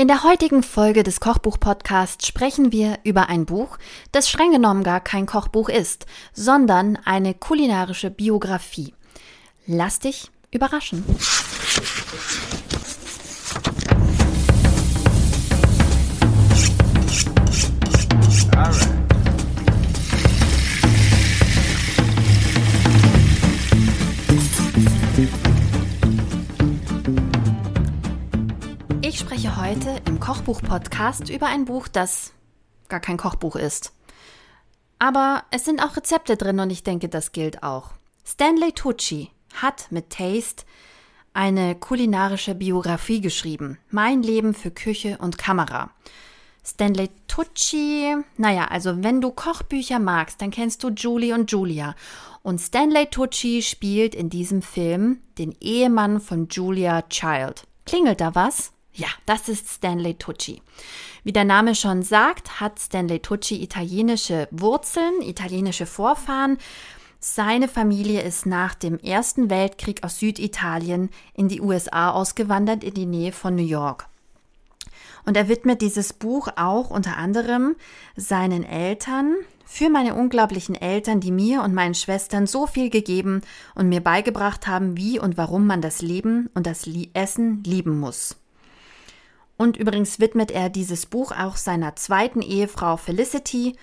In der heutigen Folge des Kochbuch-Podcasts sprechen wir über ein Buch, das streng genommen gar kein Kochbuch ist, sondern eine kulinarische Biografie. Lass dich überraschen. Spreche heute im Kochbuch-Podcast über ein Buch, das gar kein Kochbuch ist. Aber es sind auch Rezepte drin und ich denke, das gilt auch. Stanley Tucci hat mit Taste eine kulinarische Biografie geschrieben. Mein Leben für Küche und Kamera. Stanley Tucci, naja, also wenn du Kochbücher magst, dann kennst du Julie und Julia. Und Stanley Tucci spielt in diesem Film den Ehemann von Julia Child. Klingelt da was? Ja, das ist Stanley Tucci. Wie der Name schon sagt, hat Stanley Tucci italienische Wurzeln, italienische Vorfahren. Seine Familie ist nach dem Ersten Weltkrieg aus Süditalien in die USA ausgewandert, in die Nähe von New York. Und er widmet dieses Buch auch unter anderem seinen Eltern, für meine unglaublichen Eltern, die mir und meinen Schwestern so viel gegeben und mir beigebracht haben, wie und warum man das Leben und das Essen lieben muss. Und übrigens widmet er dieses Buch auch seiner zweiten Ehefrau Felicity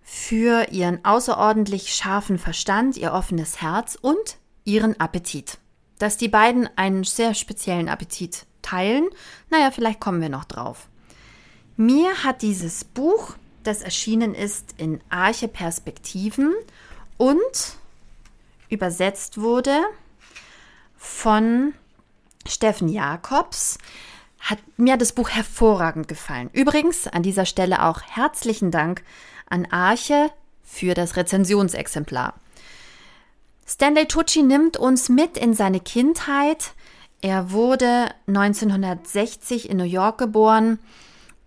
für ihren außerordentlich scharfen Verstand, ihr offenes Herz und ihren Appetit. Dass die beiden einen sehr speziellen Appetit teilen, naja, vielleicht kommen wir noch drauf. Mir hat dieses Buch, das erschienen ist in Arche Perspektiven und übersetzt wurde von Steffen Jakobs, hat mir das Buch hervorragend gefallen. Übrigens an dieser Stelle auch herzlichen Dank an Arche für das Rezensionsexemplar. Stanley Tucci nimmt uns mit in seine Kindheit. Er wurde 1960 in New York geboren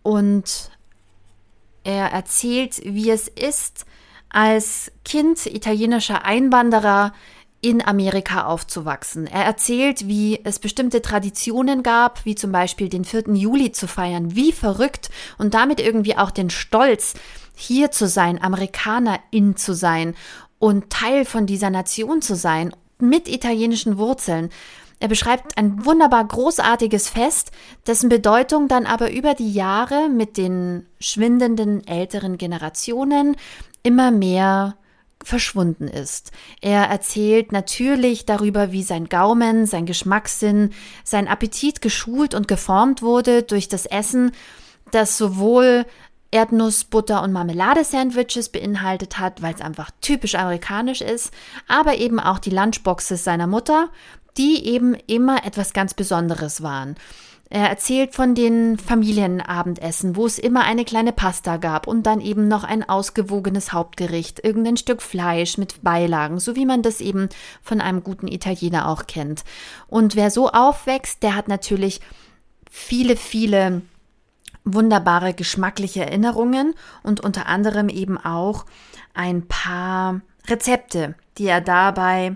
und er erzählt, wie es ist, als Kind italienischer Einwanderer in Amerika aufzuwachsen. Er erzählt, wie es bestimmte Traditionen gab, wie zum Beispiel den 4. Juli zu feiern, wie verrückt und damit irgendwie auch den Stolz, hier zu sein, Amerikanerin zu sein und Teil von dieser Nation zu sein, mit italienischen Wurzeln. Er beschreibt ein wunderbar großartiges Fest, dessen Bedeutung dann aber über die Jahre mit den schwindenden älteren Generationen immer mehr verschwunden ist. Er erzählt natürlich darüber, wie sein Gaumen, sein Geschmackssinn, sein Appetit geschult und geformt wurde durch das Essen, das sowohl Erdnuss, Butter und Marmelade-Sandwiches beinhaltet hat, weil es einfach typisch amerikanisch ist, aber eben auch die Lunchboxes seiner Mutter, die eben immer etwas ganz Besonderes waren. Er erzählt von den Familienabendessen, wo es immer eine kleine Pasta gab und dann eben noch ein ausgewogenes Hauptgericht, irgendein Stück Fleisch mit Beilagen, so wie man das eben von einem guten Italiener auch kennt. Und wer so aufwächst, der hat natürlich viele, viele wunderbare geschmackliche Erinnerungen und unter anderem eben auch ein paar Rezepte, die er dabei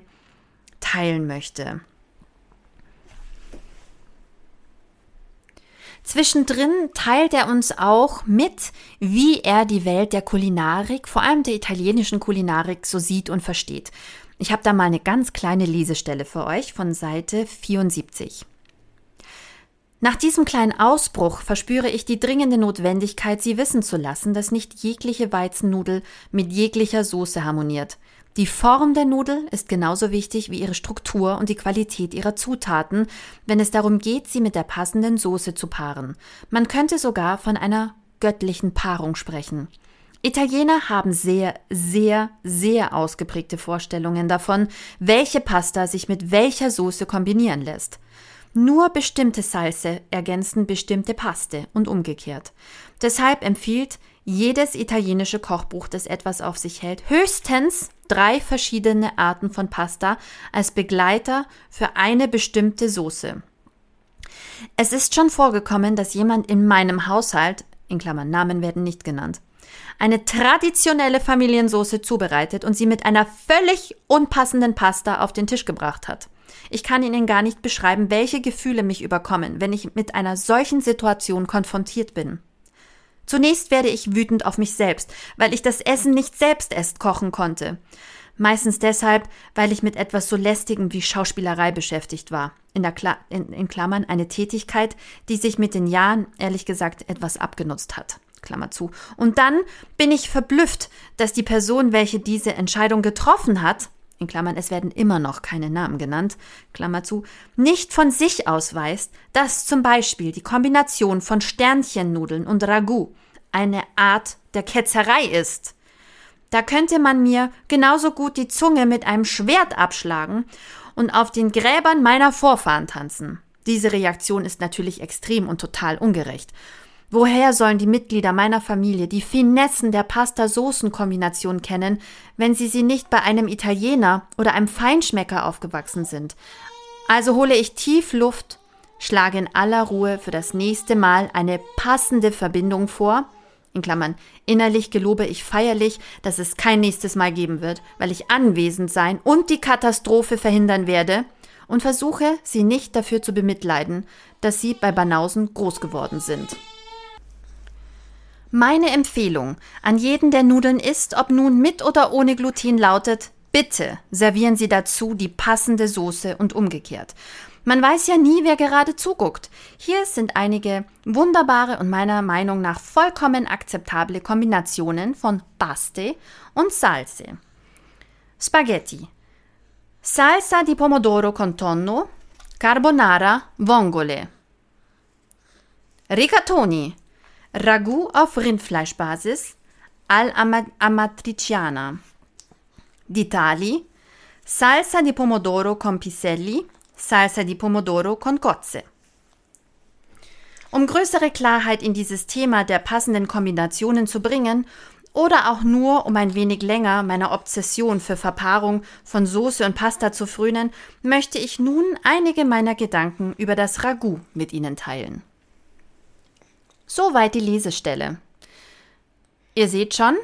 teilen möchte. Zwischendrin teilt er uns auch mit, wie er die Welt der Kulinarik, vor allem der italienischen Kulinarik, so sieht und versteht. Ich habe da mal eine ganz kleine Lesestelle für euch von Seite 74. Nach diesem kleinen Ausbruch verspüre ich die dringende Notwendigkeit, Sie wissen zu lassen, dass nicht jegliche Weizennudel mit jeglicher Soße harmoniert. Die Form der Nudel ist genauso wichtig wie ihre Struktur und die Qualität ihrer Zutaten, wenn es darum geht, sie mit der passenden Soße zu paaren. Man könnte sogar von einer göttlichen Paarung sprechen. Italiener haben sehr, sehr, sehr ausgeprägte Vorstellungen davon, welche Pasta sich mit welcher Soße kombinieren lässt. Nur bestimmte Salze ergänzen bestimmte Paste und umgekehrt. Deshalb empfiehlt jedes italienische Kochbuch, das etwas auf sich hält, höchstens drei verschiedene Arten von Pasta als Begleiter für eine bestimmte Soße. Es ist schon vorgekommen, dass jemand in meinem Haushalt, in Klammern Namen werden nicht genannt, eine traditionelle Familiensoße zubereitet und sie mit einer völlig unpassenden Pasta auf den Tisch gebracht hat. Ich kann Ihnen gar nicht beschreiben, welche Gefühle mich überkommen, wenn ich mit einer solchen Situation konfrontiert bin. Zunächst werde ich wütend auf mich selbst, weil ich das Essen nicht selbst erst kochen konnte. Meistens deshalb, weil ich mit etwas so lästigem wie Schauspielerei beschäftigt war. In, der Kla in, in Klammern eine Tätigkeit, die sich mit den Jahren, ehrlich gesagt, etwas abgenutzt hat. Klammer zu. Und dann bin ich verblüfft, dass die Person, welche diese Entscheidung getroffen hat, in Klammern, es werden immer noch keine Namen genannt, Klammer zu, nicht von sich aus weiß, dass zum Beispiel die Kombination von Sternchennudeln und Ragout eine Art der Ketzerei ist. Da könnte man mir genauso gut die Zunge mit einem Schwert abschlagen und auf den Gräbern meiner Vorfahren tanzen. Diese Reaktion ist natürlich extrem und total ungerecht. Woher sollen die Mitglieder meiner Familie die Finessen der Pasta-Soßen-Kombination kennen, wenn sie sie nicht bei einem Italiener oder einem Feinschmecker aufgewachsen sind? Also hole ich tief Luft, schlage in aller Ruhe für das nächste Mal eine passende Verbindung vor, in Klammern, innerlich gelobe ich feierlich, dass es kein nächstes Mal geben wird, weil ich anwesend sein und die Katastrophe verhindern werde und versuche, sie nicht dafür zu bemitleiden, dass sie bei Banausen groß geworden sind. Meine Empfehlung an jeden, der Nudeln isst, ob nun mit oder ohne Gluten, lautet, bitte servieren Sie dazu die passende Soße und umgekehrt. Man weiß ja nie, wer gerade zuguckt. Hier sind einige wunderbare und meiner Meinung nach vollkommen akzeptable Kombinationen von Paste und Salse. Spaghetti. Salsa di pomodoro con tonno, carbonara, vongole. Rigatoni. Ragout auf Rindfleischbasis all'amatriciana. Di tali Salsa di pomodoro con piselli, Salsa di pomodoro con cozze. Um größere Klarheit in dieses Thema der passenden Kombinationen zu bringen oder auch nur um ein wenig länger meiner Obsession für Verpaarung von Soße und Pasta zu frönen, möchte ich nun einige meiner Gedanken über das Ragout mit Ihnen teilen. Soweit die Lesestelle. Ihr seht schon,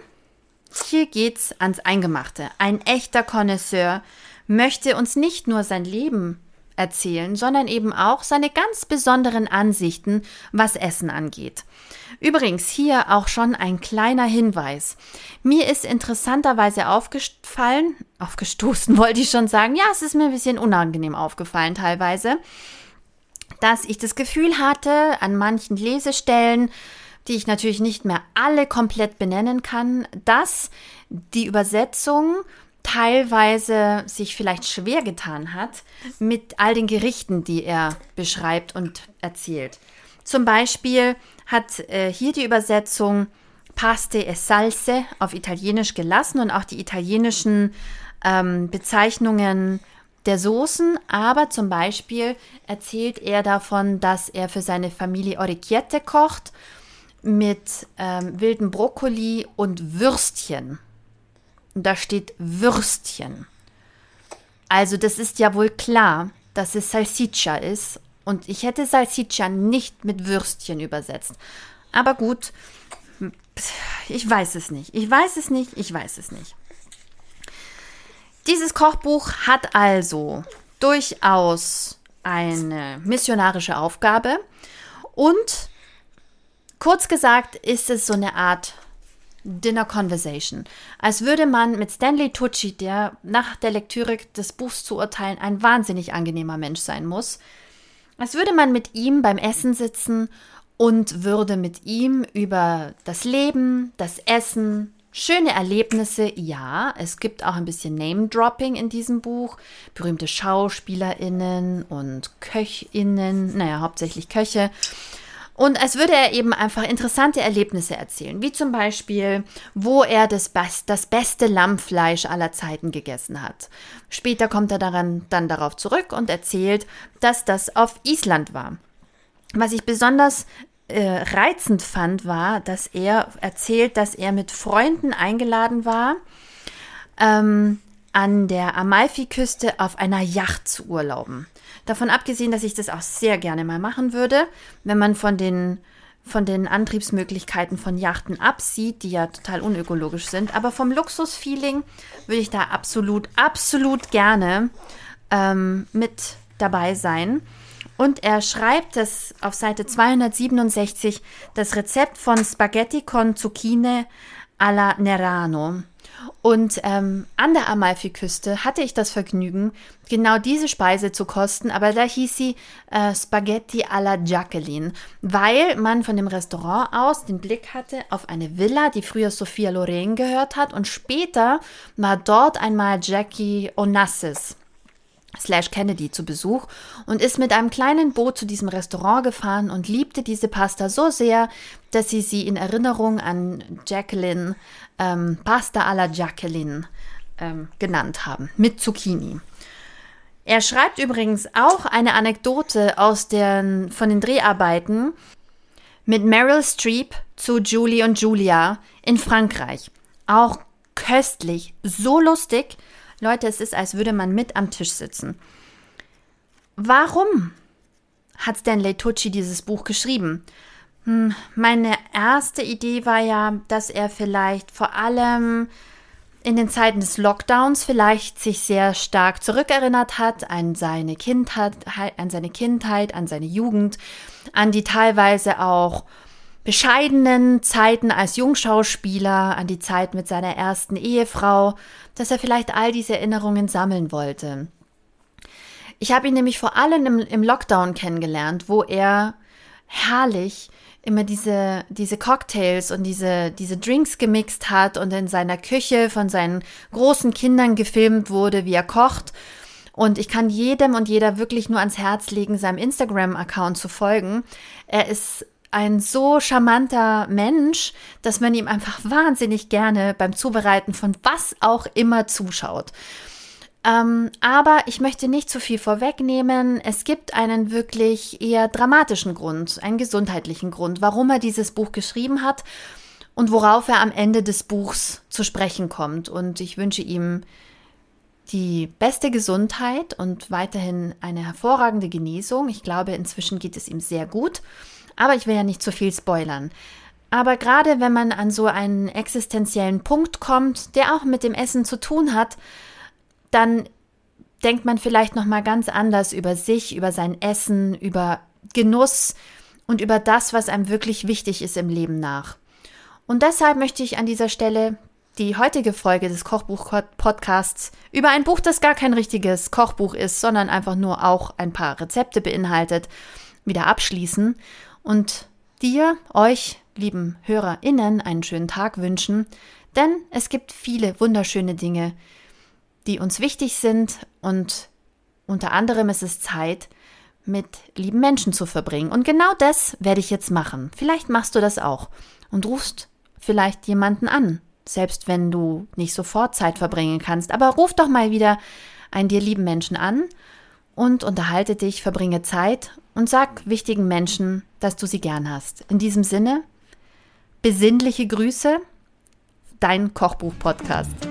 hier geht's ans Eingemachte. Ein echter Connoisseur möchte uns nicht nur sein Leben erzählen, sondern eben auch seine ganz besonderen Ansichten, was Essen angeht. Übrigens hier auch schon ein kleiner Hinweis. Mir ist interessanterweise aufgefallen, aufgestoßen wollte ich schon sagen, ja, es ist mir ein bisschen unangenehm aufgefallen teilweise, dass ich das Gefühl hatte, an manchen Lesestellen, die ich natürlich nicht mehr alle komplett benennen kann, dass die Übersetzung teilweise sich vielleicht schwer getan hat mit all den Gerichten, die er beschreibt und erzählt. Zum Beispiel hat äh, hier die Übersetzung Paste e Salse auf Italienisch gelassen und auch die italienischen ähm, Bezeichnungen der Soßen, aber zum Beispiel erzählt er davon, dass er für seine Familie Orecchiette kocht mit ähm, wilden Brokkoli und Würstchen. Und da steht Würstchen. Also das ist ja wohl klar, dass es Salsiccia ist. Und ich hätte Salsiccia nicht mit Würstchen übersetzt. Aber gut, ich weiß es nicht. Ich weiß es nicht. Ich weiß es nicht. Dieses Kochbuch hat also durchaus eine missionarische Aufgabe und kurz gesagt ist es so eine Art Dinner Conversation. Als würde man mit Stanley Tucci, der nach der Lektüre des Buchs zu urteilen ein wahnsinnig angenehmer Mensch sein muss, als würde man mit ihm beim Essen sitzen und würde mit ihm über das Leben, das Essen, Schöne Erlebnisse, ja. Es gibt auch ein bisschen Name-Dropping in diesem Buch. Berühmte SchauspielerInnen und KöchInnen, naja, hauptsächlich Köche. Und als würde er eben einfach interessante Erlebnisse erzählen, wie zum Beispiel, wo er das, das beste Lammfleisch aller Zeiten gegessen hat. Später kommt er daran, dann darauf zurück und erzählt, dass das auf Island war. Was ich besonders äh, reizend fand, war, dass er erzählt, dass er mit Freunden eingeladen war, ähm, an der Amalfiküste auf einer Yacht zu urlauben. Davon abgesehen, dass ich das auch sehr gerne mal machen würde, wenn man von den von den Antriebsmöglichkeiten von Yachten absieht, die ja total unökologisch sind. Aber vom Luxusfeeling würde ich da absolut, absolut gerne ähm, mit dabei sein. Und er schreibt es auf Seite 267, das Rezept von Spaghetti con Zucchine alla Nerano. Und ähm, an der Amalfiküste hatte ich das Vergnügen, genau diese Speise zu kosten, aber da hieß sie äh, Spaghetti alla Jacqueline, weil man von dem Restaurant aus den Blick hatte auf eine Villa, die früher Sophia Loren gehört hat und später war dort einmal Jackie Onassis slash Kennedy zu Besuch und ist mit einem kleinen Boot zu diesem Restaurant gefahren und liebte diese Pasta so sehr, dass sie sie in Erinnerung an Jacqueline ähm, Pasta alla Jacqueline ähm, genannt haben, mit Zucchini. Er schreibt übrigens auch eine Anekdote aus den, von den Dreharbeiten mit Meryl Streep zu Julie und Julia in Frankreich. Auch köstlich, so lustig Leute, es ist, als würde man mit am Tisch sitzen. Warum hat Stanley Tucci dieses Buch geschrieben? Hm, meine erste Idee war ja, dass er vielleicht vor allem in den Zeiten des Lockdowns vielleicht sich sehr stark zurückerinnert hat an seine Kindheit, an seine Kindheit, an seine Jugend, an die teilweise auch bescheidenen Zeiten als Jungschauspieler, an die Zeit mit seiner ersten Ehefrau, dass er vielleicht all diese Erinnerungen sammeln wollte. Ich habe ihn nämlich vor allem im, im Lockdown kennengelernt, wo er herrlich immer diese, diese Cocktails und diese, diese Drinks gemixt hat und in seiner Küche von seinen großen Kindern gefilmt wurde, wie er kocht. Und ich kann jedem und jeder wirklich nur ans Herz legen, seinem Instagram-Account zu folgen. Er ist ein so charmanter Mensch, dass man ihm einfach wahnsinnig gerne beim Zubereiten von was auch immer zuschaut. Ähm, aber ich möchte nicht zu viel vorwegnehmen. Es gibt einen wirklich eher dramatischen Grund, einen gesundheitlichen Grund, warum er dieses Buch geschrieben hat und worauf er am Ende des Buchs zu sprechen kommt. Und ich wünsche ihm die beste Gesundheit und weiterhin eine hervorragende Genesung. Ich glaube, inzwischen geht es ihm sehr gut. Aber ich will ja nicht zu viel spoilern. Aber gerade wenn man an so einen existenziellen Punkt kommt, der auch mit dem Essen zu tun hat, dann denkt man vielleicht noch mal ganz anders über sich, über sein Essen, über Genuss und über das, was einem wirklich wichtig ist im Leben nach. Und deshalb möchte ich an dieser Stelle die heutige Folge des Kochbuch-Podcasts über ein Buch, das gar kein richtiges Kochbuch ist, sondern einfach nur auch ein paar Rezepte beinhaltet, wieder abschließen und dir, euch, lieben HörerInnen, einen schönen Tag wünschen, denn es gibt viele wunderschöne Dinge, die uns wichtig sind und unter anderem ist es Zeit, mit lieben Menschen zu verbringen. Und genau das werde ich jetzt machen. Vielleicht machst du das auch und rufst vielleicht jemanden an, selbst wenn du nicht sofort Zeit verbringen kannst. Aber ruf doch mal wieder einen dir lieben Menschen an und unterhalte dich, verbringe Zeit und sag wichtigen Menschen, dass du sie gern hast. In diesem Sinne, besinnliche Grüße, dein Kochbuch-Podcast.